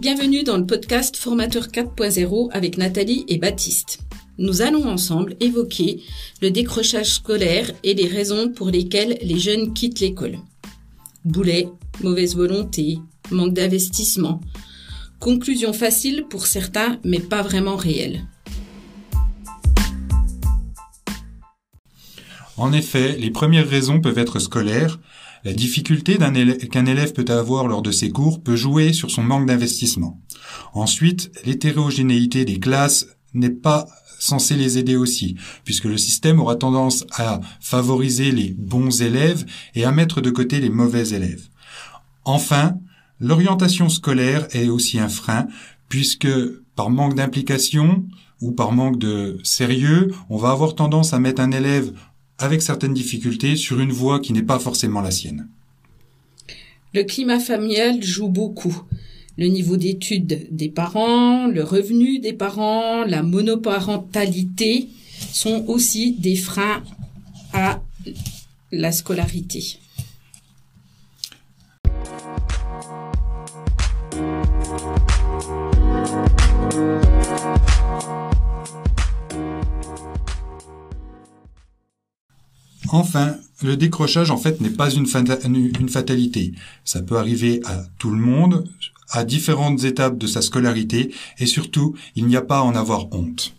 Bienvenue dans le podcast Formateur 4.0 avec Nathalie et Baptiste. Nous allons ensemble évoquer le décrochage scolaire et les raisons pour lesquelles les jeunes quittent l'école. Boulet, mauvaise volonté, manque d'investissement. Conclusion facile pour certains, mais pas vraiment réelle. En effet, les premières raisons peuvent être scolaires. La difficulté qu'un élève peut avoir lors de ses cours peut jouer sur son manque d'investissement. Ensuite, l'hétérogénéité des classes n'est pas censée les aider aussi, puisque le système aura tendance à favoriser les bons élèves et à mettre de côté les mauvais élèves. Enfin, l'orientation scolaire est aussi un frein, puisque par manque d'implication ou par manque de sérieux, on va avoir tendance à mettre un élève avec certaines difficultés sur une voie qui n'est pas forcément la sienne. Le climat familial joue beaucoup. Le niveau d'études des parents, le revenu des parents, la monoparentalité sont aussi des freins à la scolarité. Enfin, le décrochage, en fait, n'est pas une, fatalité. Ça peut arriver à tout le monde, à différentes étapes de sa scolarité, et surtout, il n'y a pas à en avoir honte.